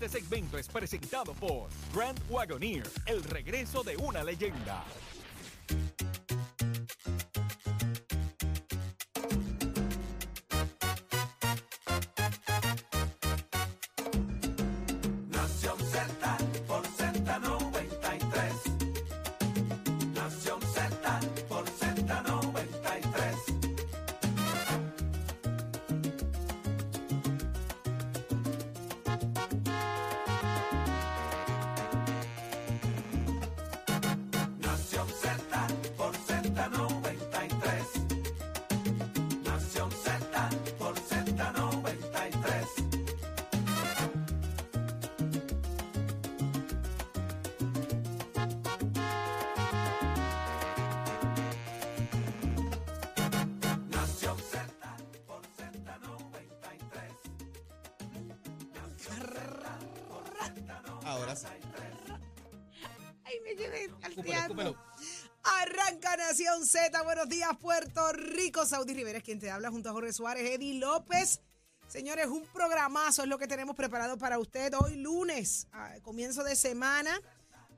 Este segmento es presentado por Grand Wagoneer, el regreso de una leyenda. Ay, me llevé al escúpelo. Arranca Nación Z. Buenos días, Puerto Rico. Saudi Rivera es quien te habla junto a Jorge Suárez, Eddie López. Señores, un programazo es lo que tenemos preparado para usted hoy lunes, a comienzo de semana.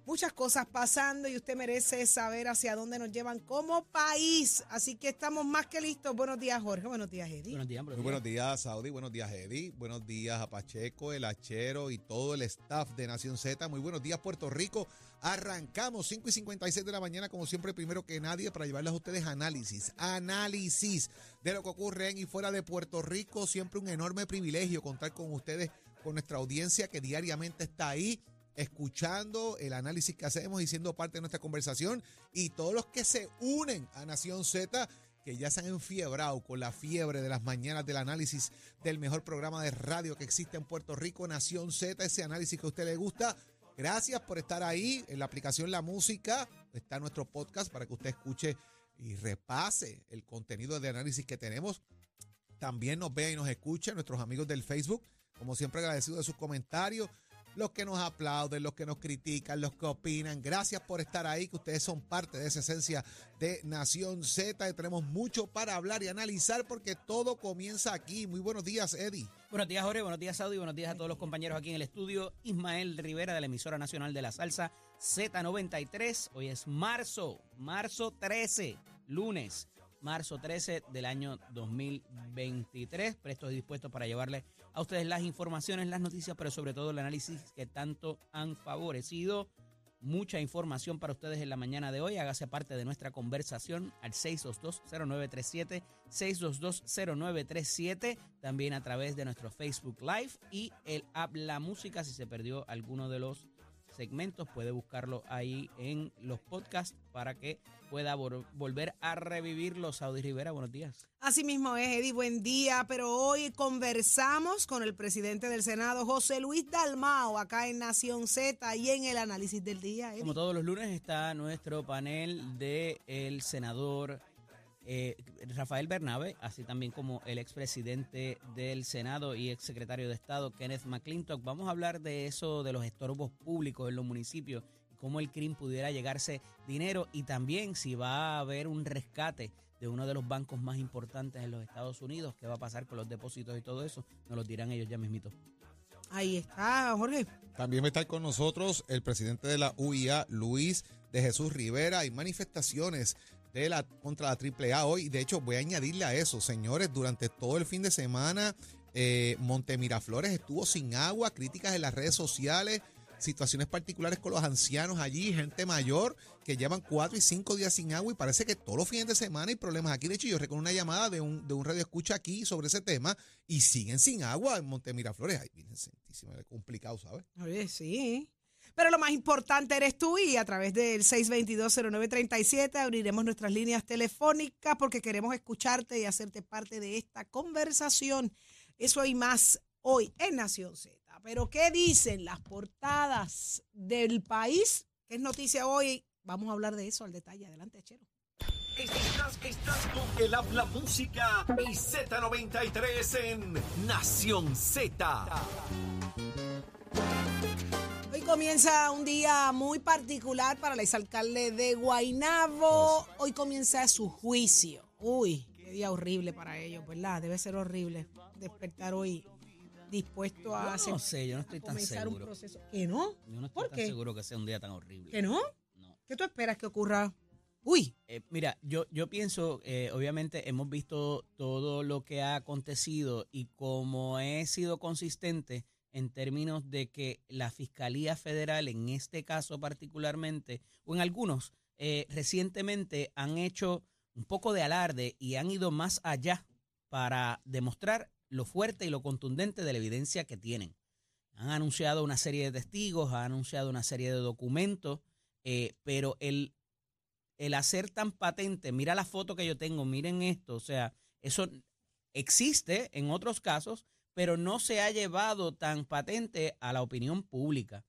Muchas cosas pasando y usted merece saber hacia dónde nos llevan como país. Así que estamos más que listos. Buenos días, Jorge. Buenos días, Eddie. Buenos días, Muy buenos días, Saudi. Buenos días, Eddie. Buenos días a Pacheco, el Hachero y todo el staff de Nación Z. Muy buenos días, Puerto Rico. Arrancamos 5 y 56 de la mañana, como siempre, primero que nadie, para llevarles a ustedes análisis. Análisis de lo que ocurre en y fuera de Puerto Rico. Siempre un enorme privilegio contar con ustedes, con nuestra audiencia que diariamente está ahí escuchando el análisis que hacemos y siendo parte de nuestra conversación y todos los que se unen a Nación Z que ya se han enfiebrado con la fiebre de las mañanas del análisis del mejor programa de radio que existe en Puerto Rico, Nación Z, ese análisis que a usted le gusta. Gracias por estar ahí en la aplicación La Música. Está nuestro podcast para que usted escuche y repase el contenido de análisis que tenemos. También nos vea y nos escucha nuestros amigos del Facebook. Como siempre agradecido de sus comentarios, los que nos aplauden, los que nos critican, los que opinan. Gracias por estar ahí, que ustedes son parte de esa esencia de Nación Z. Y tenemos mucho para hablar y analizar porque todo comienza aquí. Muy buenos días, Eddie. Buenos días, Jorge. Buenos días, Saudi. Buenos días a todos los compañeros aquí en el estudio. Ismael Rivera de la emisora nacional de la salsa Z93. Hoy es marzo, marzo 13, lunes, marzo 13 del año 2023. Prestos y dispuestos para llevarles a ustedes las informaciones, las noticias, pero sobre todo el análisis que tanto han favorecido. Mucha información para ustedes en la mañana de hoy. Hágase parte de nuestra conversación al 622-0937, 622-0937, también a través de nuestro Facebook Live y el app La Música. Si se perdió alguno de los segmentos, puede buscarlo ahí en los podcasts para que pueda vol- volver a revivirlo. Saudi Rivera, buenos días. Así mismo es, Eddie, buen día. Pero hoy conversamos con el presidente del Senado, José Luis Dalmao, acá en Nación Z y en el análisis del día. Eddie. Como todos los lunes está nuestro panel de el senador eh, Rafael Bernabe, así también como el expresidente del Senado y exsecretario de Estado Kenneth McClintock. Vamos a hablar de eso, de los estorbos públicos en los municipios, y cómo el crimen pudiera llegarse dinero y también si va a haber un rescate de uno de los bancos más importantes en los Estados Unidos, qué va a pasar con los depósitos y todo eso, nos lo dirán ellos ya mismito. Ahí está, Jorge. También va a estar con nosotros el presidente de la UIA, Luis de Jesús Rivera. Hay manifestaciones de la, contra la AAA hoy. De hecho, voy a añadirle a eso, señores, durante todo el fin de semana, eh, Montemiraflores estuvo sin agua, críticas en las redes sociales, situaciones particulares con los ancianos allí, gente mayor que llevan cuatro y cinco días sin agua y parece que todos los fines de semana hay problemas aquí. De hecho, yo recuerdo una llamada de un, de un radio escucha aquí sobre ese tema y siguen sin agua en Montemiraflores. Ay, Virgen Santísima, complicado, ¿sabes? Oye, sí. Pero lo más importante eres tú y a través del 622-0937 abriremos nuestras líneas telefónicas porque queremos escucharte y hacerte parte de esta conversación. Eso y más hoy en Nación Z. Pero ¿qué dicen las portadas del país? ¿Qué es noticia hoy? Vamos a hablar de eso al detalle. Adelante, Chero. Estás, estás con el habla música y Z93 en Nación Z. Comienza un día muy particular para el exalcalde de Guaynabo. Hoy comienza su juicio. Uy, qué día horrible para ellos, ¿verdad? Debe ser horrible despertar hoy dispuesto a hacer- no sé, yo no estoy tan comenzar un seguro. proceso. ¿Que no? Yo no estoy ¿Por tan qué? seguro que sea un día tan horrible. ¿Que no? No. ¿Qué tú esperas que ocurra? Uy, Eh, mira, yo, yo pienso, eh, obviamente hemos visto todo lo que ha acontecido y como he sido consistente en términos de que la Fiscalía Federal, en este caso particularmente, o en algunos, eh, recientemente han hecho un poco de alarde y han ido más allá para demostrar lo fuerte y lo contundente de la evidencia que tienen. Han anunciado una serie de testigos, han anunciado una serie de documentos, eh, pero el, el hacer tan patente, mira la foto que yo tengo, miren esto, o sea, eso existe en otros casos, pero no se ha llevado tan patente a la opinión pública.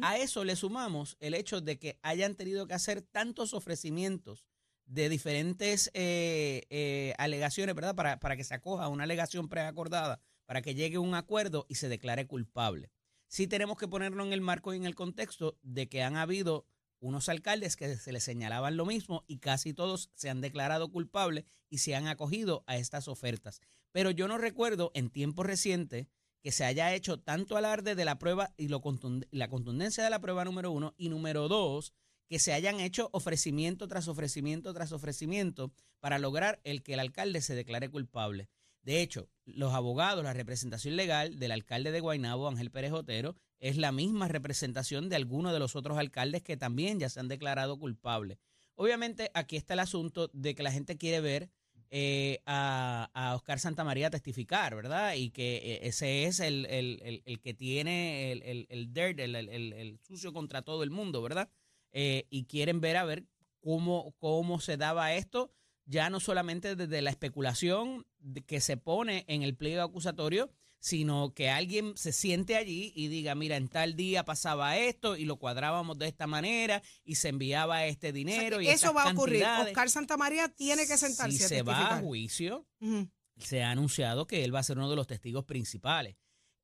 A eso le sumamos el hecho de que hayan tenido que hacer tantos ofrecimientos de diferentes eh, eh, alegaciones, ¿verdad? Para, para que se acoja una alegación preacordada, para que llegue a un acuerdo y se declare culpable. Sí tenemos que ponerlo en el marco y en el contexto de que han habido unos alcaldes que se les señalaban lo mismo y casi todos se han declarado culpables y se han acogido a estas ofertas. Pero yo no recuerdo en tiempos recientes que se haya hecho tanto alarde de la prueba y lo la contundencia de la prueba número uno y número dos, que se hayan hecho ofrecimiento tras ofrecimiento tras ofrecimiento para lograr el que el alcalde se declare culpable. De hecho, los abogados, la representación legal del alcalde de Guaynabo, Ángel Pérez Otero, es la misma representación de algunos de los otros alcaldes que también ya se han declarado culpables. Obviamente, aquí está el asunto de que la gente quiere ver eh, a, a Oscar Santamaría testificar, ¿verdad? Y que eh, ese es el, el- el- que tiene el, dirt, el sucio contra todo el mundo, ¿verdad? Eh, y quieren ver a ver cómo, cómo se daba esto, ya no solamente desde la especulación que se pone en el pliego acusatorio, sino que alguien se siente allí y diga, mira, en tal día pasaba esto y lo cuadrábamos de esta manera y se enviaba este O sea, dinero y eso va a ocurrir. Oscar Santamaría tiene que sentarse Si a se va a juicio, se ha anunciado que él va a ser uno de los testigos principales.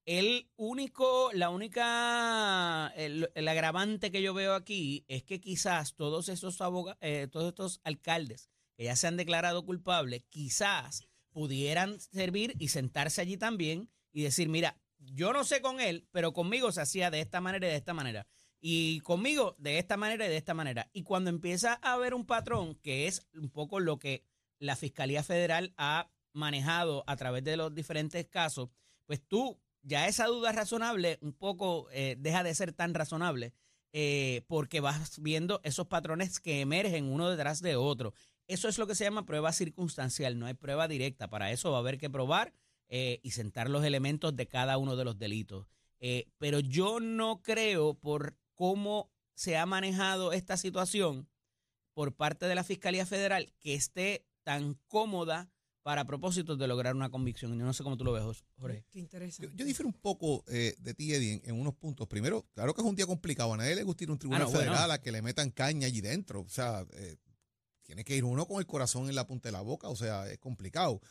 El único, la única, el, el agravante que yo veo aquí es que quizás todos esos aboga- eh, todos estos alcaldes que ya se han declarado culpables, quizás pudieran servir y sentarse allí también y decir, mira, yo no sé con él, pero conmigo se hacía de esta manera y de esta manera. Y conmigo de esta manera y de esta manera. Y cuando empieza a haber un patrón, que es un poco lo que la Fiscalía Federal ha manejado a través de los diferentes casos, pues tú ya esa duda razonable un poco eh, deja de ser tan razonable eh, porque vas viendo esos patrones que emergen uno detrás de otro. Eso es lo que se llama prueba circunstancial, no hay prueba directa. Para eso va a haber que probar eh, y sentar los elementos de cada uno de los delitos. Eh, pero yo no creo por cómo se ha manejado esta situación por parte de la Fiscalía Federal que esté tan cómoda para propósitos de lograr una convicción. Yo no sé cómo tú lo ves, Jorge. Qué interesante. Yo, yo difiero un poco eh, de ti, Eddie, en, en unos puntos. Primero, claro que es un día complicado. A nadie le gusta ir a un tribunal Ah, no, bueno. federal a que le metan caña allí dentro. O sea, eh, tiene que ir uno con el corazón en la punta de la boca. O sea, es complicado.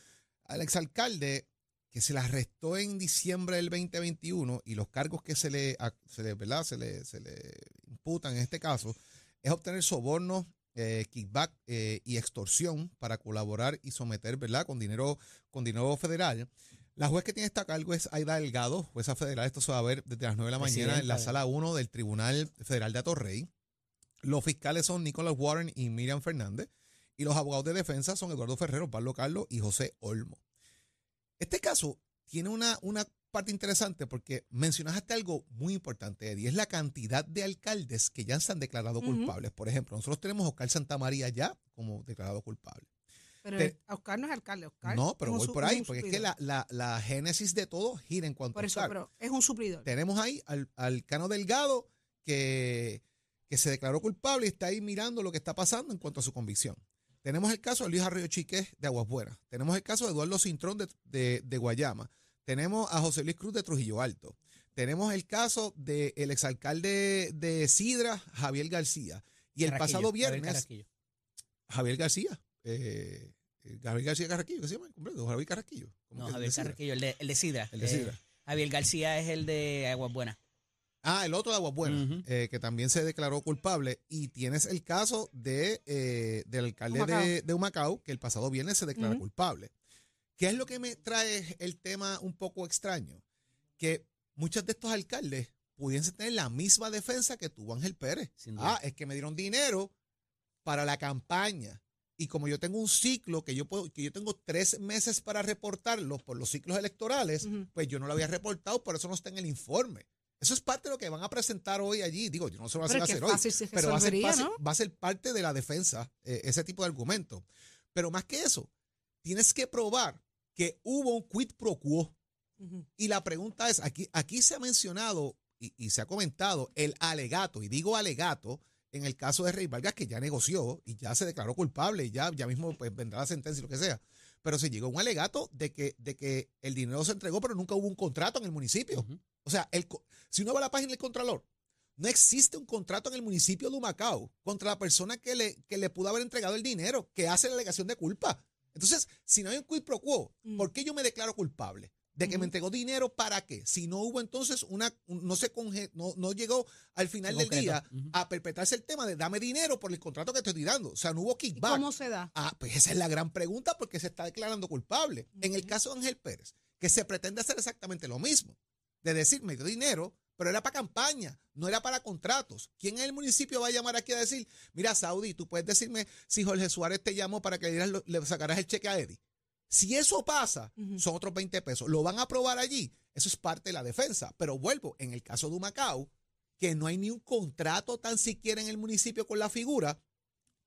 Al exalcalde que se le arrestó en diciembre del 2021 y los cargos que se le, se le, ¿verdad? Se le, se le imputan en este caso es obtener sobornos, eh, kickback eh, y extorsión para colaborar y someter, ¿verdad? Con dinero, con dinero federal. La juez que tiene este cargo es Aida Delgado, jueza federal. Esto se va a ver desde las 9 de la mañana en la sala 1 del Tribunal Federal de Atorrey. Los fiscales son Nicolás Warren y Miriam Fernández. Y los abogados de defensa son Eduardo Ferrero, Pablo Carlos y José Olmo. Este caso tiene una, una parte interesante porque mencionaste algo muy importante, Eddie, es la cantidad de alcaldes que ya se han declarado culpables. Por ejemplo, nosotros tenemos a Oscar Santamaría ya como declarado culpable. Pero Te- Oscar no es alcalde, Oscar. No, pero voy su- por ahí, porque es que la, la, la génesis de todo gira en cuanto Por a eso, Oscar. pero es un suplidor. Tenemos ahí al, al Cano Delgado que, que se declaró culpable y está ahí mirando lo que está pasando en cuanto a su convicción. Tenemos el caso de Luis Arroyo Chiqués de Aguas Buenas. Tenemos el caso de Eduardo Cintrón de, de- de Guayama. tenemos a José Luis Cruz de Trujillo Alto, tenemos el caso del exalcalde de Sidra, Javier García, y el Carraquillo, pasado viernes. Javier García, eh, eh, Javier García Carraquillo, ¿qué se llama? completo? Javier Carraquillo. ¿Cómo No, Javier de? Carraquillo, el de, el de Sidra. El de Eh, Sidra. Javier García es el de Aguas Buenas. Ah, el otro de Aguas Buenas, eh, que también se declaró culpable. Y tienes el caso de, eh, del alcalde Humacao. de, de Humacao, que el pasado viernes se declaró culpable. ¿Qué es lo que me trae el tema un poco extraño? Que muchos de estos alcaldes pudiesen tener la misma defensa que tuvo Ángel Pérez. Sin duda. Ah, es que me dieron dinero para la campaña. Y como yo tengo un ciclo que yo puedo, que yo tengo tres meses para reportarlo por los ciclos electorales, pues yo no lo había reportado, por eso no está en el informe. Eso es parte de lo que van a presentar hoy allí. Digo, yo no se lo voy Pero a hacer hoy, fácil se pero va a, ser, resolvería, fácil- ¿no? va a ser parte de la defensa, eh, ese tipo de argumento. Pero más que eso, tienes que probar que hubo un quid pro quo. Y la pregunta es, aquí, aquí se ha mencionado y, y se ha comentado el alegato, y digo alegato, en el caso de Rey Vargas, que ya negoció y ya se declaró culpable y ya, ya mismo pues, vendrá la sentencia y lo que sea. Pero se llegó a un alegato de que, de que el dinero se entregó, pero nunca hubo un contrato en el municipio. O sea, el, si uno va a la página del Contralor, no existe un contrato en el municipio de Humacao contra la persona que le, que le pudo haber entregado el dinero, que hace la alegación de culpa. Entonces, si no hay un quid pro quo, Mm. ¿por qué yo me declaro culpable? De que me entregó dinero, ¿para qué? Si no hubo entonces una, un- no se conge- no, no llegó al final del día a perpetrarse el tema de dame dinero por el contrato que te estoy dando. O sea, no hubo ¿Y kickback. cómo se da? Ah, pues esa es la gran pregunta porque se está declarando culpable. En el caso de Ángel Pérez, que se pretende hacer exactamente lo mismo, de decir, me dio dinero, pero era para campaña, no era para contratos. ¿Quién en el municipio va a llamar aquí a decir, mira, Saudi, tú puedes decirme si Jorge Suárez te llamó para que le, le sacaras el cheque a Eddie? Si eso pasa, son otros 20 pesos. ¿Lo van a aprobar allí? Eso es parte de la defensa. Pero vuelvo, en el caso de Humacao, que no hay ni un contrato tan siquiera en el municipio con la figura,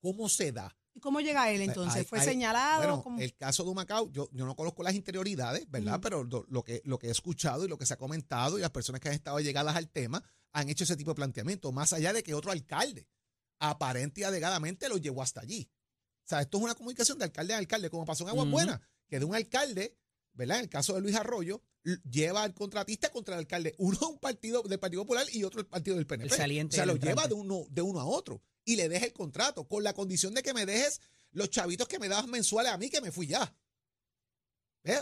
¿cómo se da? ¿Y cómo llega él entonces? Hay- ¿Fue hay- señalado? Bueno, ¿Cómo? el caso de Humacao, yo, yo no conozco las interioridades, ¿verdad? Pero lo, lo que, lo que he escuchado y lo que se ha comentado y las personas que han estado llegadas al tema han hecho ese tipo de planteamiento, más allá de que otro alcalde aparente y alegadamente lo llevó hasta allí. O sea, esto es una comunicación de alcalde a alcalde, como pasó en Aguas. Buenas, que de un alcalde, ¿verdad? En el caso de Luis Arroyo, lleva al contratista contra el alcalde, uno un partido del Partido Popular y otro el partido del PNP. El saliente o sea, lo lleva de uno, de uno a otro y le deja el contrato con la condición de que me dejes los chavitos que me dabas mensuales a mí que me fui ya.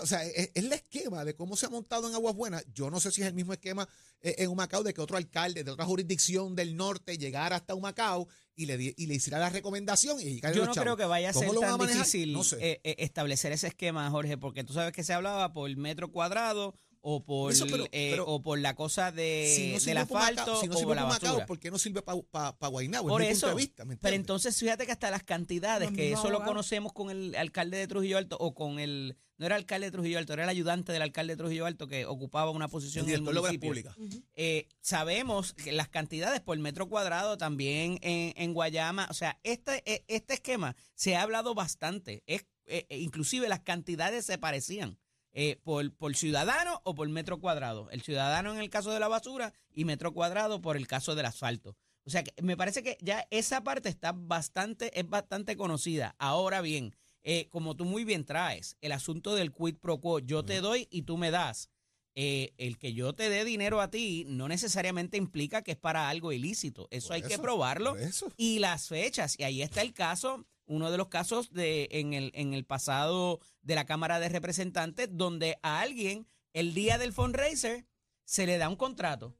O sea, es, es el esquema de cómo se ha montado en Aguas Buenas. Yo no sé si es el mismo esquema eh, en Humacao de que otro alcalde de otra jurisdicción del norte llegara hasta Humacao y le, di- y le hiciera la recomendación y Yo no chavos. creo que vaya a ¿Cómo ser tan a difícil No sé. eh, eh, establecer ese esquema, Jorge, porque tú sabes que se hablaba por metro cuadrado o por, Eso, pero- eh, pero- o por la cosa de, Si no del asfalto si no o sirve por la para Humacao, basura. ¿por qué no sirve para Guaynabo? Por es eso, punto de vista, ¿me Pero entonces fíjate que hasta las cantidades, que eso lo conocemos con el alcalde de Trujillo Alto o con el, no era alcalde de Trujillo Alto, era el ayudante del alcalde de Trujillo Alto que ocupaba una posición en el municipio. Públicas. Ujú. Eh, sabemos que las cantidades por metro cuadrado también en, en Guayama, o sea, este, eh, este esquema se ha hablado bastante, es, eh, eh, inclusive las cantidades se parecían. eh, por, por ciudadano o por metro cuadrado. El ciudadano en el caso de la basura y metro cuadrado por el caso del asfalto. O sea, que me parece que ya esa parte está bastante, es bastante conocida. Ahora bien, eh, como tú muy bien traes, el asunto del quid pro quo, yo te doy y tú me das. Eh, el que yo te dé dinero a ti no necesariamente implica que es para algo ilícito. Eso Por hay que probarlo. Y las fechas. Y ahí está el caso, uno de los casos de en el, en el pasado de la Cámara de Representantes, donde a alguien el día del fundraiser se le da un contrato.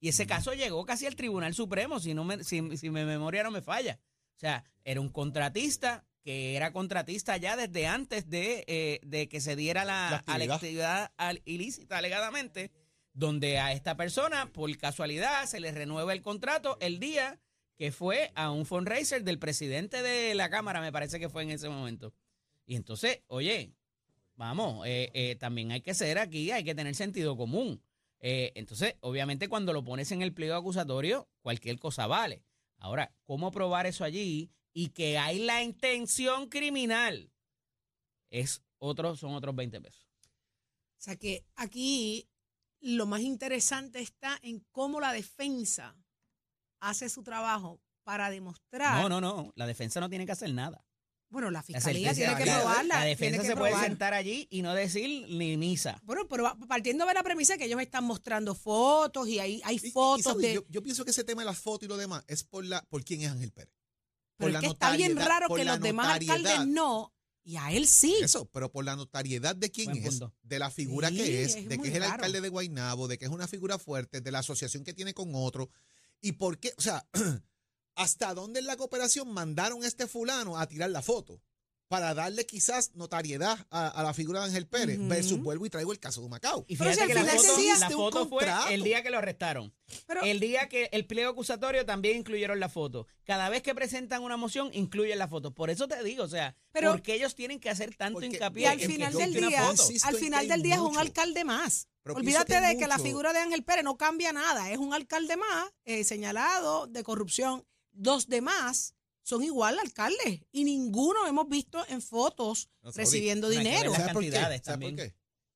Y ese caso llegó casi al Tribunal Supremo, si, no me, si, si mi memoria no me falla. O sea, era un contratista que era contratista ya desde antes de, eh, de que se diera la, La actividad. actividad al- ilícita alegadamente, donde a esta persona, por casualidad, se le renueva el contrato el día que fue a un fundraiser del presidente de la Cámara, me parece que fue en ese momento. Y entonces, oye, vamos, eh, eh, también hay que ser aquí, hay que tener sentido común. Eh, entonces, obviamente, cuando lo pones en el pliego acusatorio, cualquier cosa vale. Ahora, ¿cómo probar eso allí? Y que hay la intención criminal. Es otro, son otros 20 pesos. O sea que aquí lo más interesante está en cómo la defensa hace su trabajo para demostrar No, no, no. La defensa no tiene que hacer nada. Bueno, la fiscalía tiene que la- probarla. La tiene defensa que se puede sentar allí y no decir ni misa. Bueno, pero partiendo de la premisa que ellos están mostrando fotos y hay, hay Y- y- y, fotos ¿sabes? de... yo, yo pienso que ese tema de las fotos y lo demás es por la por quién es Ángel Pérez. Pero es que está bien raro que los demás alcaldes no y a él sí. Eso, pero por la notariedad de quién Buen es, punto. de la figura Sí, que es, es de que es el raro. alcalde de Guaynabo, de que es una figura fuerte, de la asociación que tiene con otro. ¿Y por qué? O sea, ¿hasta dónde en la cooperación mandaron a este fulano a tirar la foto? Para darle quizás notariedad a, a la figura de Ángel Pérez, Ujú. versus vuelvo y traigo el caso de Macao. Y Pero fíjate si al que la foto, la fue el día que lo arrestaron. Pero El día que el pliego acusatorio también incluyeron la foto. Cada vez que presentan una moción, incluyen la foto. Por eso te digo, o sea, Pero- ¿por qué ellos tienen que hacer tanto Porque- y hincapié al en que final del día, al final del día es un alcalde más. Olvídate que de que la figura de Ángel Pérez no cambia nada, es un alcalde más eh, señalado de corrupción. Los demás son igual alcaldes y ninguno hemos visto en fotos No, recibiendo dinero. ¿Sabes por qué?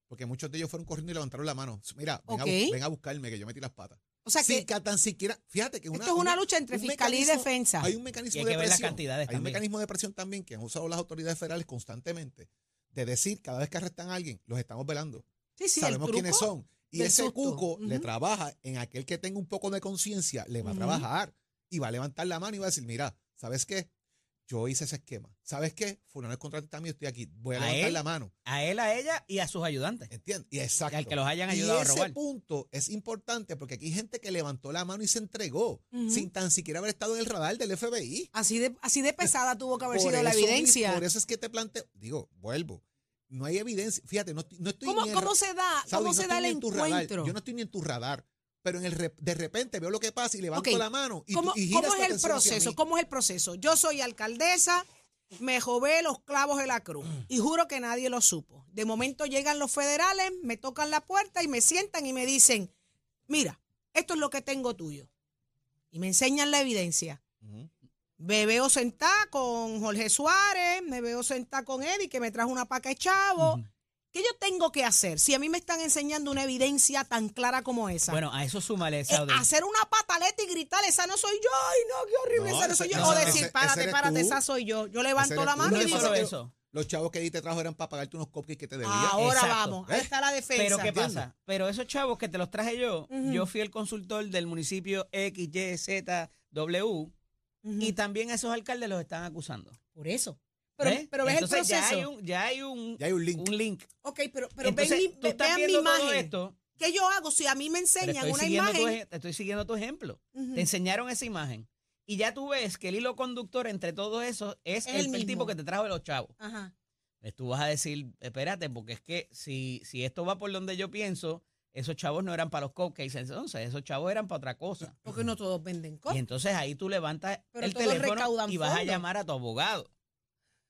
Porque muchos de ellos fueron corriendo y levantaron la mano. Mira, ven, a, ven buscarme que yo metí las patas. O sea Sin que que tan siquiera, fíjate que una, esto es una lucha entre un fiscalía y defensa. Hay un mecanismo de presión. hay un también. mecanismo de presión también que han usado las autoridades federales constantemente de decir cada vez que arrestan a alguien, los estamos velando. sí, sí, Sabemos quiénes son. Y ese susto. cuco le trabaja en aquel que tenga un poco de conciencia, le va a trabajar y va a levantar la mano y va a decir, mira, ¿sabes qué? Yo hice ese esquema. ¿Sabes qué? Fulano es contratista mío, estoy aquí. Voy a, ¿A levantar él? la mano. A él, a ella y a sus ayudantes. ¿Entiendes? Y exacto. Y al que los hayan Y ayudado a ese robar. punto es importante porque aquí hay gente que levantó la mano y se entregó sin tan siquiera haber estado en el radar del FBI. Así de, así de pesada tuvo que haber Por sido la evidencia. por eso es que te planteo, digo, vuelvo. No hay evidencia. Fíjate, no, no estoy ¿Cómo, ni en cómo se da, Saudi, cómo no se da el radar. encuentro? Yo no estoy ni en tu radar. Pero en el re- de repente veo lo que pasa y levanto Ok. la mano y, ¿Cómo, y cómo es el proceso? ¿Cómo es el proceso? Yo soy alcaldesa, me jové los clavos de la cruz y juro que nadie lo supo. De momento llegan los federales, me tocan la puerta y me sientan y me dicen, mira, esto es lo que tengo tuyo. Y me enseñan la evidencia. Me veo sentada con Jorge Suárez, me veo sentada con Eddie, que me trajo una paca de chavo. ¿Qué yo tengo que hacer si a mí me están enseñando una evidencia tan clara como esa? Bueno, a eso súmale, Eh, Saudi. hacer una pataleta y gritar, esa no soy yo, ay no, qué horrible, No, esa no soy yo. no, o decir, ese párate, párate, tú. esa soy yo. Yo levanto la mano No y digo, eso. Los chavos que ahí te trajo eran para pagarte unos cupcakes que te debían. ahora Exacto. vamos, ahí ¿Eh? está la defensa. Pero ¿qué ¿entiendes? pasa? Pero esos chavos que te los traje yo, yo fui el consultor del municipio X, Y, Z, W y también a esos alcaldes los están acusando. Por eso. Pero, ¿Ves? pero ves el Entonces proceso. Ya hay un, ya hay un, Ya hay un link. un link. Ok, pero, pero Entonces, ven mi- tú estás vean mi viendo todo imagen. esto, ¿Qué yo hago si a mí me enseñan una tu, imagen? ej- estoy siguiendo tu ejemplo. Te enseñaron esa imagen. Y ya tú ves que el hilo conductor entre todo eso es, Es el, el el tipo que te trajo de los chavos. Ajá. Pues tú vas a decir, espérate, porque es que si, si esto va por donde yo pienso, esos chavos no eran para los cupcakes entonces, esos chavos eran para otra cosa. Porque no todos venden cosas. Y entonces ahí tú levantas Pero el teléfono y vas a llamar a tu abogado.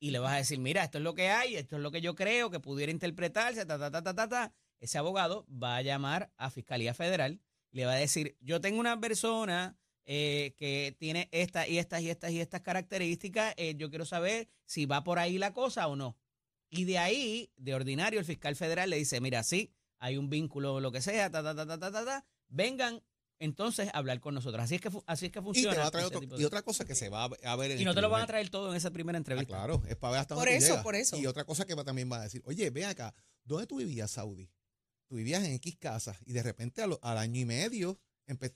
Y le vas a decir, mira, esto es lo que hay, esto es lo que yo creo que pudiera interpretarse, ta, ta, ta, ta, ta, ta. Ese abogado va a llamar a Fiscalía Federal le va a decir, yo tengo una persona eh, que tiene estas y estas y estas y estas características, eh, yo quiero saber si va por ahí la cosa o no. Y de ahí, de ordinario, el fiscal federal le dice, mira, sí, hay un vínculo lo que sea, ta, ta, ta, ta, ta, ta, ta, vengan entonces hablar con nosotros. Así es que, así es que Y funciona. te va a traer ese otro- tipo y otra cosa que se va a ver en y no te lo van a traer todo en esa primera Ah, entrevista. claro, es para ver hasta Por dónde eso, llegas. por eso. Y otra cosa que va- también va a decir, oye, ven acá, ¿dónde tú vivías, Saudi? Tú vivías en X casas y de repente a lo- al año y medio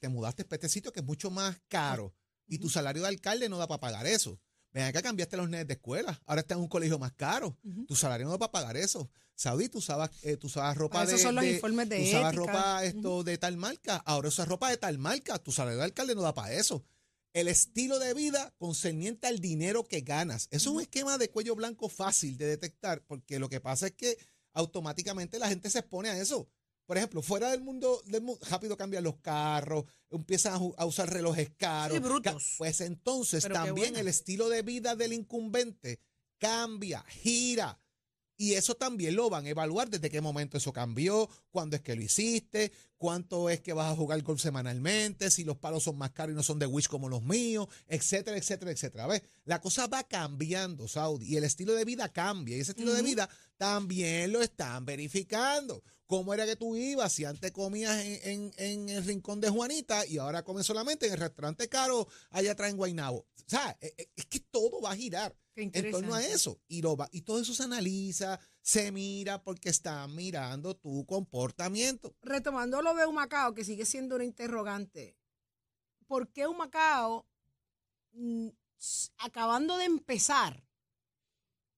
te mudaste a este sitio que es mucho más caro y tu salario de alcalde no da para pagar eso. Ven acá, cambiaste los nenes de escuela, ahora estás en un colegio más caro, tu salario no da para pagar eso. Saudi, tú usabas, eh, tú usabas ropa Para de... son los de- informes de tú usabas ética. ropa esto de tal marca, ahora usas ropa de tal marca, tu salario de alcalde no da para eso. El estilo de vida concerniente al dinero que ganas. Eso es un esquema de cuello blanco fácil de detectar, porque lo que pasa es que automáticamente la gente se expone a eso. Por ejemplo, fuera del mundo, del rápido cambian los carros, empiezan a, usar relojes caros. Sí, brutos. Pues entonces Pero también bueno. el estilo de vida del incumbente cambia, gira. Y eso también lo van a evaluar desde qué momento eso cambió, cuándo es que lo hiciste, cuánto es que vas a jugar golf semanalmente, si los palos son más caros y no son de Wish como los míos, etcétera, etcétera, etcétera. ¿Ves? La cosa va cambiando, Saudi, y el estilo de vida cambia, y ese estilo de vida también lo están verificando. ¿Cómo era que tú ibas si antes comías en, en- en el rincón de Juanita y ahora comes solamente en el restaurante caro allá atrás en Guaynabo? O sea, eh, eh, es que todo va a girar en torno a eso. Y, lo va, y todo eso se analiza, se mira porque están mirando tu comportamiento. retomando lo de Humacao, que sigue siendo una interrogante, ¿por qué Humacao, mm, acabando de empezar,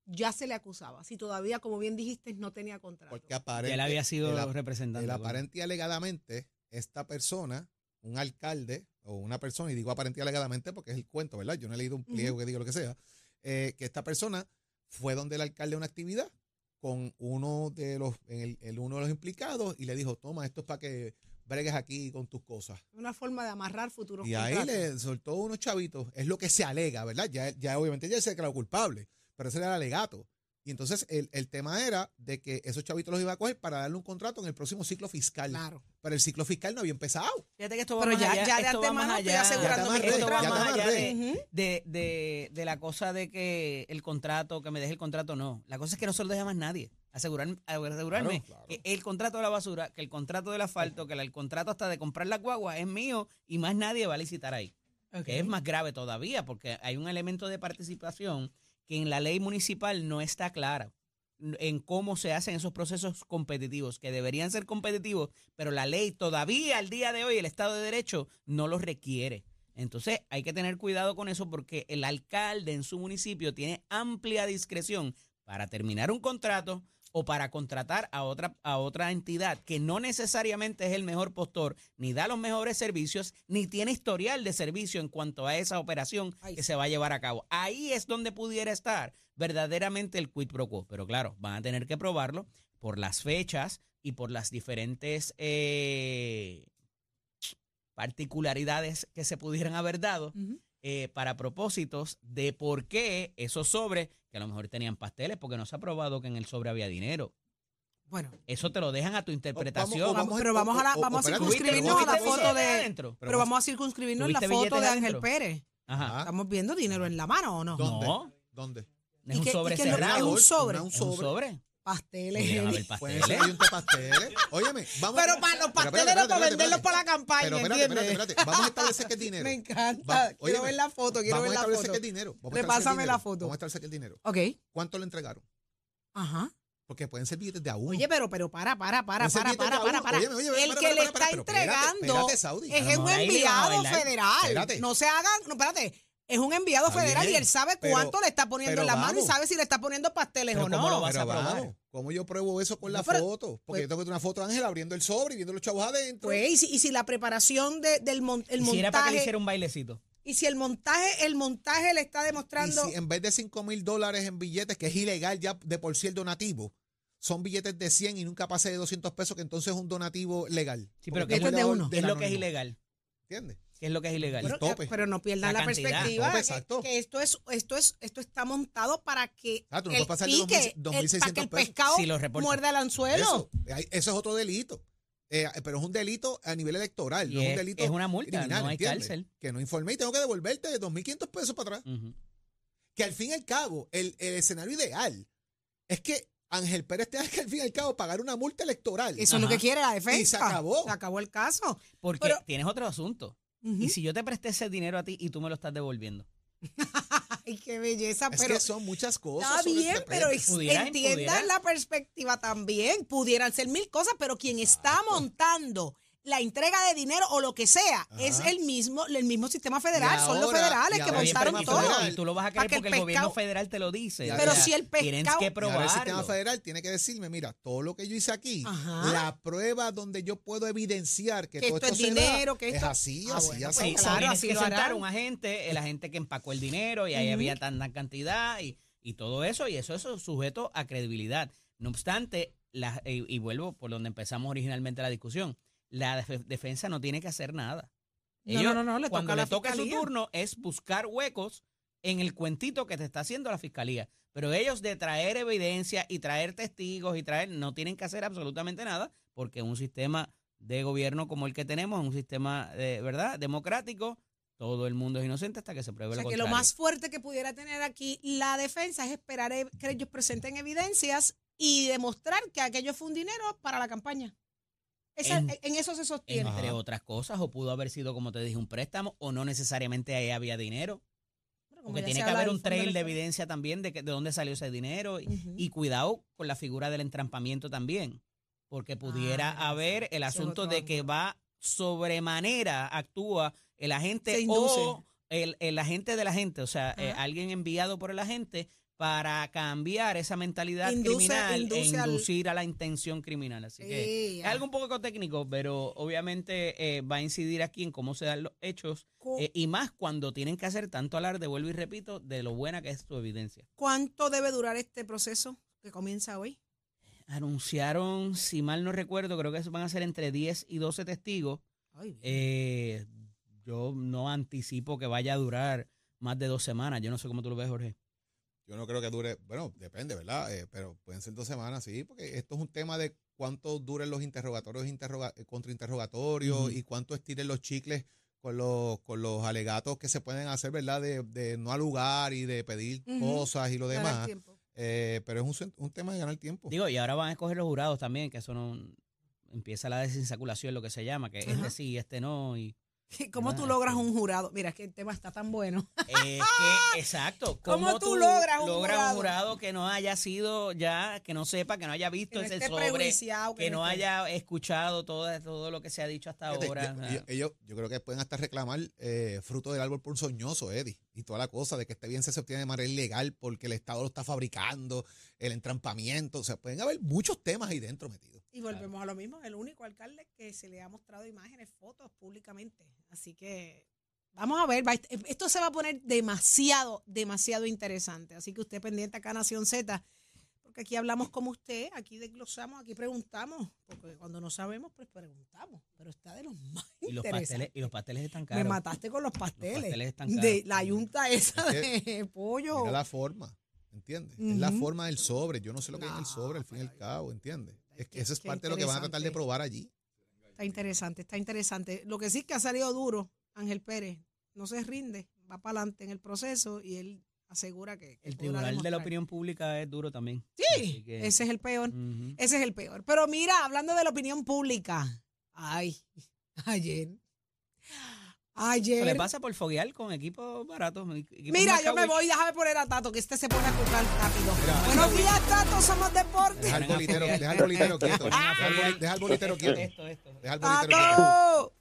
ya se le acusaba? Si todavía, como bien dijiste, no tenía contrato. Porque aparente, Que él había sido el representante. el aparente y alegadamente, esta persona, un alcalde o una persona, y digo aparente y alegadamente porque es el cuento, ¿verdad? Yo no he leído un pliego que diga lo que sea, eh, que esta persona fue donde el alcalde a una actividad con uno de los, en el, el uno de los implicados y le dijo, toma, esto es para que bregues aquí con tus cosas. Una forma de amarrar futuros Y ahí contratos. le soltó unos chavitos, es lo que se alega, ¿verdad? Ya, ya obviamente ya se declaró culpable, pero ese era el alegato. Y entonces el, el tema era de que esos chavitos los iba a coger para darle un contrato en el próximo ciclo fiscal. Claro. Pero el ciclo fiscal no había empezado. Fíjate que esto va Pero más ya- allá, ya de esto va antemano más estoy allá. asegurando Ya Esto va más allá de, de, de- de la cosa de que el contrato, que me deje el contrato, no. La cosa es que no se lo deja más nadie. Asegurar, asegurarme Claro, claro. que el contrato de la basura, que el contrato del asfalto, que el contrato hasta de comprar la guagua es mío y más nadie va a licitar ahí. Que es más grave todavía porque hay un elemento de participación que en la ley municipal no está clara en cómo se hacen esos procesos competitivos, que deberían ser competitivos, pero la ley todavía al día de hoy, el Estado de Derecho, no los requiere. Entonces hay que tener cuidado con eso porque el alcalde en su municipio tiene amplia discreción para terminar un contrato o para contratar a otra, a otra entidad que no necesariamente es el mejor postor, ni da los mejores servicios, ni tiene historial de servicio en cuanto a esa operación Ay, que se va a llevar a cabo. Ahí es donde pudiera estar verdaderamente el quid pro quo. Pero claro, van a tener que probarlo por las fechas y por las diferentes eh, particularidades que se pudieran haber dado. Eh, para propósitos de por qué esos sobres, que a lo mejor tenían pasteles, porque no se ha probado que en el sobre había dinero. Bueno, Eso te lo dejan a tu interpretación. o Vamos, pero vamos a la- o- o- vamos a circunscribirnos ¿tuviste a la foto de- adentro? Pero vamos a circunscribirnos en la ¿Tuviste foto de Ángel? Pérez. Ajá. Estamos viendo dinero en la mano o no. ¿Dónde? No. ¿Dónde? No es ¿Y un sobre es cerrado. un sobre? un sobre. Pasteles. Pueden pasteles. ser un de pasteles. Óyeme, vamos Pero para los no para venderlos para la campaña, Pero espérate, ¿entiendes? espérate, espérate. Vamos a establecer que es dinero. Me encanta. Va- quiero ver la foto, quiero ver la foto. dinero. Vamos a establecer que es Repásame la dinero. foto. Vamos a establecer que es dinero. Ok. ¿Cuánto le entregaron? Ajá. Porque pueden ser billetes de a uno. Oye, pero, pero para, para, para, para, para, para, para. El para, que para, le está espérate, entregando espérate, es un enviado federal. Espérate. No se hagan, no, espérate. Es un enviado Está federal y él sabe pero- cuánto le está poniendo en la mano y sabe si le está poniendo pasteles Pero o ¿cómo no. lo vas a Pero probar? vamos, ¿cómo yo pruebo eso con No, la pero- foto? Porque pues- yo tengo que tener una foto de Ángel abriendo el sobre y viendo los chavos adentro. Pues, y si, y si la preparación de- del mon- el Y si era para que le montaje, hiciera un bailecito. y si el montaje, el montaje le está y demostrando, si en vez de 5 mil dólares en billetes, que es ilegal ya de por sí el donativo, son billetes de 100 y nunca pase de 200 pesos, que entonces es un donativo legal. Sí, pero ¿qué Después de uno. del ¿Qué es lo que es ilegal? ¿Entiendes? ¿Qué es lo que es ilegal? pero, tope. pero no pierdan La la, cantidad. perspectiva Tope, que- exacto. que, esto es, esto es, esto está montado para que Ah, tú no el puedes pasar de pique, 2.000, el- para que el 2.600 pesos. pescado Si lo reportan. muerda el anzuelo. Eso, es otro delito. Eh, pero es un delito a nivel electoral, Y no es, es- un delito es una multa, criminal, no hay ¿entiendes? cárcel. Que no informé y tengo que devolverte 2.500 pesos para atrás. Que al fin y al cabo, el, el escenario ideal es que Ángel Pérez tenga que al fin y al cabo pagar una multa electoral. Eso es lo Ajá. que quiere la defensa. Y se acabó. Se acabó el caso. Porque Pero- tienes otro asunto. Y si yo te presté ese dinero a ti y tú me lo estás devolviendo. Ay, qué belleza. es pero que son muchas cosas. está bien, pero entiendan la perspectiva también. Pudieran ser mil cosas, pero quien está montando la entrega de dinero o lo que sea es el mismo, el mismo sistema federal. Son los federales que montaron todo. federal- Y tú lo vas a Para creer que el porque el gobierno federal te lo dice. Pero si el Tienes pescado- que Y ahora el sistema federal tiene que decirme, mira, todo lo que yo hice aquí, Ajá. la prueba donde yo puedo evidenciar que, Que todo esto esto, es da, dinero, que es esto- así, Ah, así, bueno, así. pues claro, tienes así que lo sentar un agente, el agente que empacó el dinero y ahí había tanta cantidad y, y todo eso, y eso, eso es sujeto a credibilidad. No obstante, la- y, y vuelvo por donde empezamos originalmente la discusión, la def- defensa no tiene que hacer nada. No, Ellos, no, no, no, le cuando toca le toca su turno es buscar huecos en el cuentito que te está haciendo la fiscalía. Pero ellos de traer evidencia y traer testigos y traer, no tienen que hacer absolutamente nada porque un sistema de gobierno como el que tenemos, un sistema, eh, ¿verdad?, democrático. Todo el mundo es inocente hasta que se pruebe O sea lo que lo más fuerte que pudiera tener aquí la defensa es esperar e- que ellos presenten evidencias y demostrar que aquello fue un dinero para la campaña. Esa- En- en, eso se sostiene. Entre otras cosas, o pudo haber sido, como te dije, un préstamo, o no necesariamente ahí había dinero. Porque tiene que haber un trail de evidencia también de, que, de dónde salió ese dinero. Y, cuidado con la figura del entrampamiento también. Porque pudiera Ah, haber el asunto de que va sobremanera, actúa el agente o el, el agente del agente, o sea, eh, alguien enviado por el agente para cambiar esa mentalidad Induce- criminal induce e al- inducir a la intención criminal. Así que Sí, es algo un poco técnico, pero obviamente eh, va a incidir aquí en cómo se dan los hechos eh, y más cuando tienen que hacer tanto alarde, vuelvo y repito, de lo buena que es tu evidencia. ¿Cuánto debe durar este proceso que comienza hoy? Anunciaron, si mal no recuerdo, creo que van a ser entre 10 y 12 testigos. Ay. Eh, yo no anticipo que vaya a durar más de dos semanas. Yo no sé cómo tú lo ves, Jorge. Yo no creo que dure, bueno, depende, ¿verdad? Eh, pero pueden ser dos semanas, sí, porque esto es un tema de cuánto duren los interrogatorios interroga- eh, contrainterrogatorios Ujú. y cuánto estiren los chicles con los, con los alegatos que se pueden hacer, ¿verdad? De, de no al lugar y de pedir cosas y lo demás. Eh, pero es un, un tema de ganar tiempo. Digo, y ahora van a escoger los jurados también, que eso no empieza la desinsaculación, lo que se llama, que Ajá. este sí, este no. Y ¿Cómo tú logras un jurado? Mira, es que el tema está tan bueno. Es que, exacto. ¿Cómo tú logras un logras jurado? un jurado que no haya sido ya, que no sepa, que no haya visto Que no ese esté sobre, prejuiciado, que no esté- haya escuchado todo, todo lo que se ha dicho hasta Fíjate, ahora. yo, yo creo que pueden hasta reclamar eh, fruto del árbol ponzoñoso, Eddie, y toda la cosa de que este bien se obtiene de manera ilegal porque el Estado lo está fabricando, el entrampamiento, o sea, pueden haber muchos temas ahí dentro metidos. Y volvemos a lo mismo, el único alcalde que se le ha mostrado imágenes, fotos públicamente. Así que vamos a ver, va- esto se va a poner demasiado, demasiado interesante. Así que usted pendiente acá Nación Z, porque aquí hablamos como usted, aquí desglosamos, aquí preguntamos, porque cuando no sabemos, pues preguntamos. Pero está de los más y, los pasteles, y los pasteles están Me caros. mataste con los pasteles. pasteles están de caros. la yunta esa Es de pollo. Mira la forma, ¿entiendes? Es la forma del sobre. Yo no sé lo que es el sobre, al fin y al cabo, ¿entiendes? Es que eso es parte de lo que van a tratar de probar allí. Está interesante, está interesante. Lo que sí que ha salido duro, Ángel Pérez, no se rinde, va para adelante en el proceso y él asegura que... que El tribunal de la opinión pública es duro también. Sí, que- ese es el peor. Ese es el peor. Pero mira, hablando de la opinión pública, ay, ayer, ayer... le pasa por foguear con equipos baratos. equipos Mira, yo me voy, déjame poner a Tato, que este se pone a jugar rápido. Mira. Buenos días, Tato, somos deporte. Deja el bolitero, deja el bolitero quieto. Deja el bolitero quieto. Deja el bolitero quieto.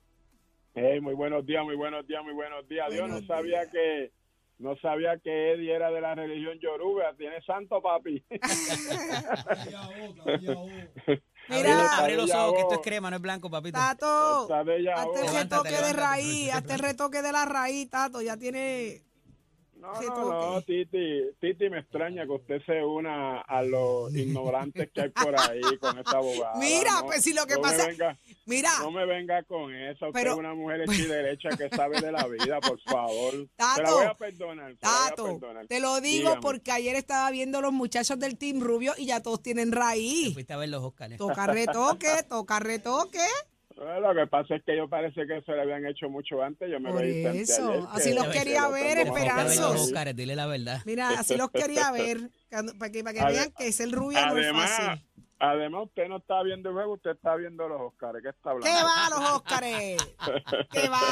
Hey, muy buenos días, muy buenos días, muy buenos días. Dios no sabía días. que no sabía que Eddie era de la religión yoruba. Tiene santo papi. Abre, Mira. los- abre los Ya ojos, que esto es crema, no es blanco, papito. Tato, hazte el retoque de raíz, hazte el retoque de la raíz, Tato, ya tiene... No, ¿Qué no, no, Titi, Titi, me extraña que usted se una a los ignorantes que hay por ahí con esa abogada. Mira, no, pues si lo que no pasa- Me venga, Mira, no me venga con eso. Usted Pero- es una mujer hecha y derecha que sabe de la vida, por favor. Te Tato, la voy a perdonar. te la voy a Tato, perdonar. te lo digo Dígame. porque ayer estaba viendo los muchachos del Team Rubio y ya todos tienen Te raíz. fuiste a ver los Oscars. Toca retoque, toca retoque. Lo que pasa es que yo parece que se le habían hecho mucho antes. Yo me Por lo hice eso, ayer, así que- los que quería ver, Esperanzos. dile la verdad. Mira, así los quería ver, para que, para que vean que ser rubia no es Además, fácil. además, usted no está viendo el juego, usted está viendo los Oscars. ¿Qué está hablando? ¿Qué va, los Óscares? ¿Qué va?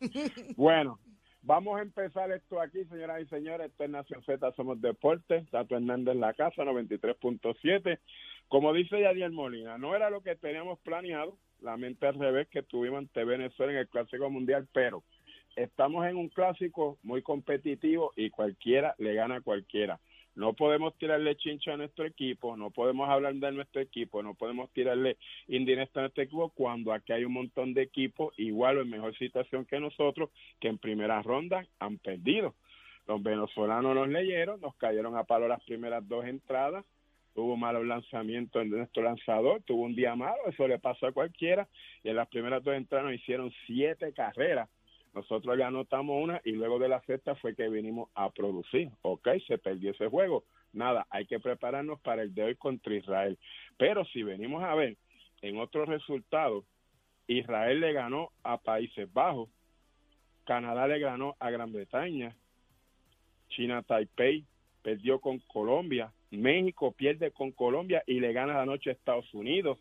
Bueno, vamos a empezar esto aquí, señoras y señores. Esto es Nación Z, somos Deportes. Tato Hernández en la casa, 93.7. Como dice Yadier Molina, no era lo que teníamos planeado. La mente al revés que tuvimos ante Venezuela en el Clásico Mundial, pero estamos en un clásico muy competitivo y cualquiera le gana a cualquiera. No podemos tirarle chincha a nuestro equipo, no podemos hablar de nuestro equipo, no podemos tirarle indirecto a nuestro equipo cuando aquí hay un montón de equipos igual o en mejor situación que nosotros que en primera ronda han perdido. Los venezolanos nos leyeron, nos cayeron a palo las primeras dos entradas, tuvo malos lanzamientos en nuestro lanzador, tuvo un día malo, eso le pasó a cualquiera, y en las primeras dos entradas hicieron siete carreras. Nosotros le anotamos una y luego de la sexta fue que vinimos a producir. Ok, se perdió ese juego. Nada, hay que prepararnos para el de hoy contra Israel. Pero si venimos a ver en otros resultados, Israel le ganó a Países Bajos, Canadá le ganó a Gran Bretaña, China Taipei perdió con Colombia, México pierde con Colombia y le gana la noche a Estados Unidos.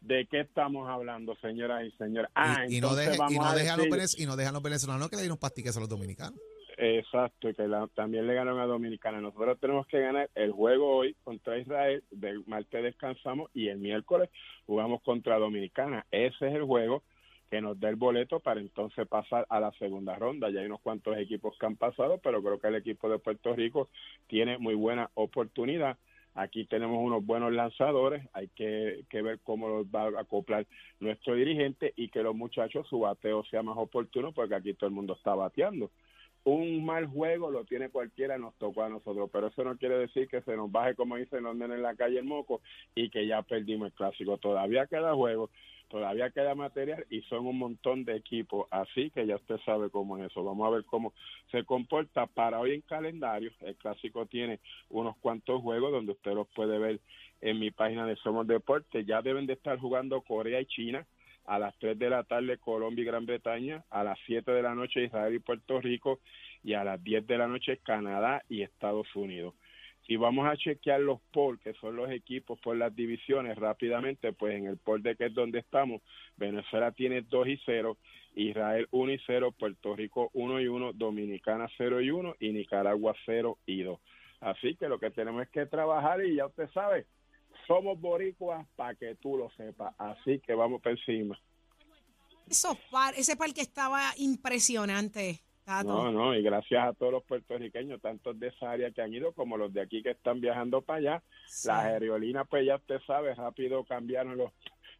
¿De qué estamos hablando, señoras y señores? Ah, y, y no deje- y no a los decir- y no dejan los venezolanos que le dieron pastiques a los dominicanos. Exacto, y que la- también le ganaron a Dominicana. Nosotros tenemos que ganar el juego hoy contra Israel, del martes descansamos y el miércoles jugamos contra Dominicana. Ese es el juego que nos da el boleto para entonces pasar a la segunda ronda. Ya hay unos cuantos equipos que han pasado, pero creo que el equipo de Puerto Rico tiene muy buena oportunidad. Aquí tenemos unos buenos lanzadores, hay que, que ver cómo los va a acoplar nuestro dirigente y que los muchachos su bateo sea más oportuno porque aquí todo el mundo está bateando un mal juego lo tiene cualquiera, nos tocó a nosotros, pero eso no quiere decir que se nos baje, como dicen los nenes en la calle el moco, y que ya perdimos el clásico. Todavía queda juego, todavía queda material y son un montón de equipos, así que ya usted sabe cómo es eso. Vamos a ver cómo se comporta para hoy en calendario. El clásico tiene unos cuantos juegos donde usted los puede ver en mi página de Somos Deportes. Ya deben de estar jugando Corea y China a las 3 de la tarde Colombia y Gran Bretaña, a las 7 de la noche Israel y Puerto Rico y a las 10 de la noche Canadá y Estados Unidos. Si vamos a chequear los polls, que son los equipos por las divisiones rápidamente, pues en el poll de que es donde estamos, Venezuela tiene 2 y 0, Israel 1 y 0, Puerto Rico 1 y 1, Dominicana 0 y 1 y Nicaragua 0 y 2. Así que lo que tenemos es que trabajar y ya usted sabe, somos boricuas para que tú lo sepas. Así que vamos por encima. Esos par- ese parque estaba impresionante. No, no, y gracias a todos los puertorriqueños, tantos de esa área que han ido como los de aquí que están viajando para allá. Sí. Las aerolíneas, pues ya usted sabe, rápido cambiaron los,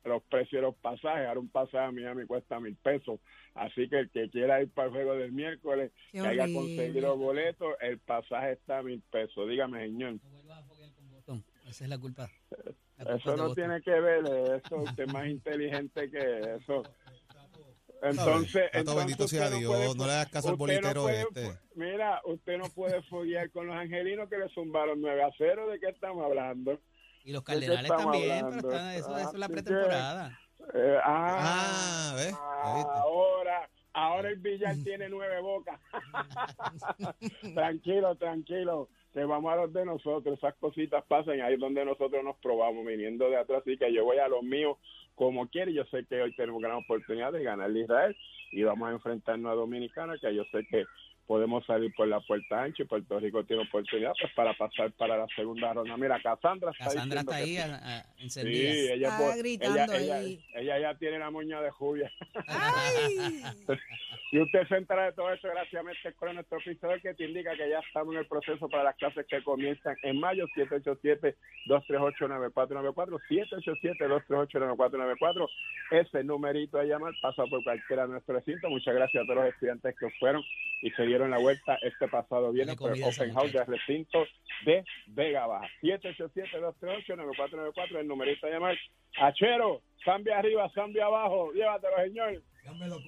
los precios de los pasajes. Ahora un pasaje a Miami cuesta mil pesos. Así que el que quiera ir para el juego del miércoles, Qué que haya conseguido boletos, el pasaje está a mil pesos. Dígame, señor. No. Esa es la culpa. La culpa Eso no tiene que ver, eso usted es más inteligente que eso. Entonces, entonces bendito sea Dios, puede- no le hagas caso al bolitero puede- este. Mira, usted no puede foguear con los angelinos que le zumbaron 9 a 0. ¿De qué estamos hablando? Y los Cardenales también, hablando? pero está- eso, eso es la Así que- pretemporada. Eh, Ah, ah, ¿ves? Ahora, ahora el billar tiene nueve bocas. tranquilo, tranquilo, que vamos a los de nosotros. Esas cositas pasan ahí es donde nosotros nos probamos viniendo de atrás. Así que yo voy a los míos como quiere. Yo sé que hoy tenemos gran oportunidad de ganar a Israel y vamos a enfrentarnos a Dominicana, que yo sé que podemos salir por la puerta ancha y Puerto Rico tiene oportunidad pues para pasar para la segunda ronda. Mira, Cassandra está Cassandra diciendo está que ahí sí. a- a- Sí, encendida. ella, Está pues, gritando ella, ahí. ella ya tiene la moña de Julia. ¡Ay! Y usted se entera de todo eso gracias a con nuestro oficial que te indica que ya estamos en el proceso para las clases que comienzan en mayo, 787-238-9494, 787-238-9494, ese numerito a llamar pasa por cualquiera de nuestros recintos. Muchas gracias a todos los estudiantes que fueron y se dieron la vuelta este pasado viernes por el Open House del recinto de Vega Baja. 787-238-9494, el numerito a llamar. Achero, cambia arriba, cambia abajo, llévatelo, señor. Bueno,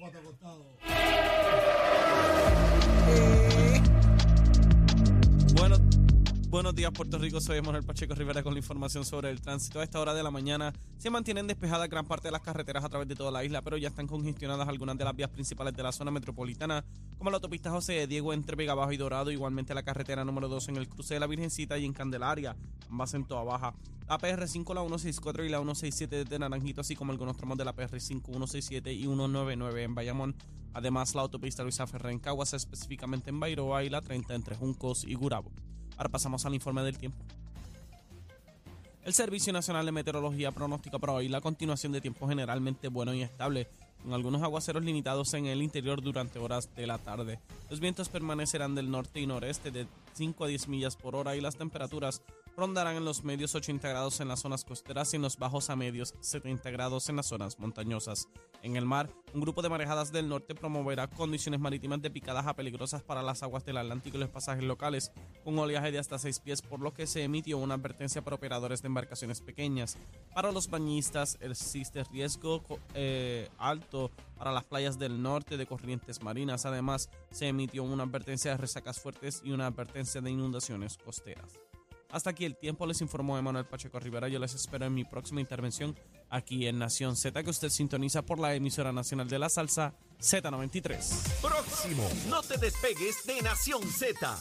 buenos días Puerto Rico, soy Manuel Pacheco Rivera con la información sobre el tránsito. A esta hora de la mañana se mantienen despejadas gran parte de las carreteras a través de toda la isla, pero ya están congestionadas algunas de las vías principales de la zona metropolitana, como la autopista José de Diego entre Vega Bajo y Dorado, igualmente la carretera número 2 en el cruce de la Virgencita y en Candelaria, ambas en toda baja. La PR5, la 164 y la 167 de Naranjito, así como algunos tramos de la PR5, 167 y 199 en Bayamón. Además, la autopista Luisa Ferrer en Caguas, específicamente en Bairoa y la 30 entre Juncos y Gurabo. Ahora pasamos al informe del tiempo. El Servicio Nacional de Meteorología pronostica para hoy la continuación de tiempo generalmente bueno y estable, con algunos aguaceros limitados en el interior durante horas de la tarde. Los vientos permanecerán del norte y noreste de 5 a 10 millas por hora y las temperaturas rondarán en los medios 80 grados en las zonas costeras y en los bajos a medios 70 grados en las zonas montañosas. En el mar, un grupo de marejadas del norte promoverá condiciones marítimas de picadas a peligrosas para las aguas del Atlántico y los pasajes locales, con oleaje de hasta 6 pies, por lo que se emitió una advertencia para operadores de embarcaciones pequeñas. Para los bañistas existe riesgo eh, alto para las playas del norte de corrientes marinas. Además, se emitió una advertencia de resacas fuertes y una advertencia de inundaciones costeras. Hasta aquí el tiempo les informó Emanuel Pacheco Rivera. Yo les espero en mi próxima intervención aquí en Nación Z, que usted sintoniza por la emisora nacional de la salsa Z93. Próximo. No te despegues de Nación Z.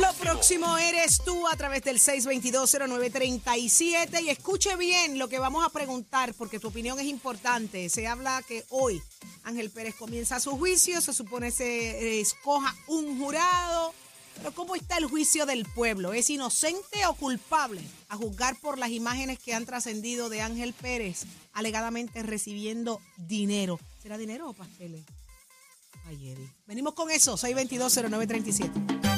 Lo próximo eres tú a través del 6220937 y escuche bien lo que vamos a preguntar porque tu opinión es importante. Se habla que hoy Ángel Pérez comienza su juicio, se supone se eh, escoja un jurado. Pero ¿cómo está el juicio del pueblo? ¿Es inocente o culpable? A juzgar por las imágenes que han trascendido de Ángel Pérez, alegadamente recibiendo dinero. ¿Será dinero o pasteles? Ay, Eddie. Venimos con eso, 6220937.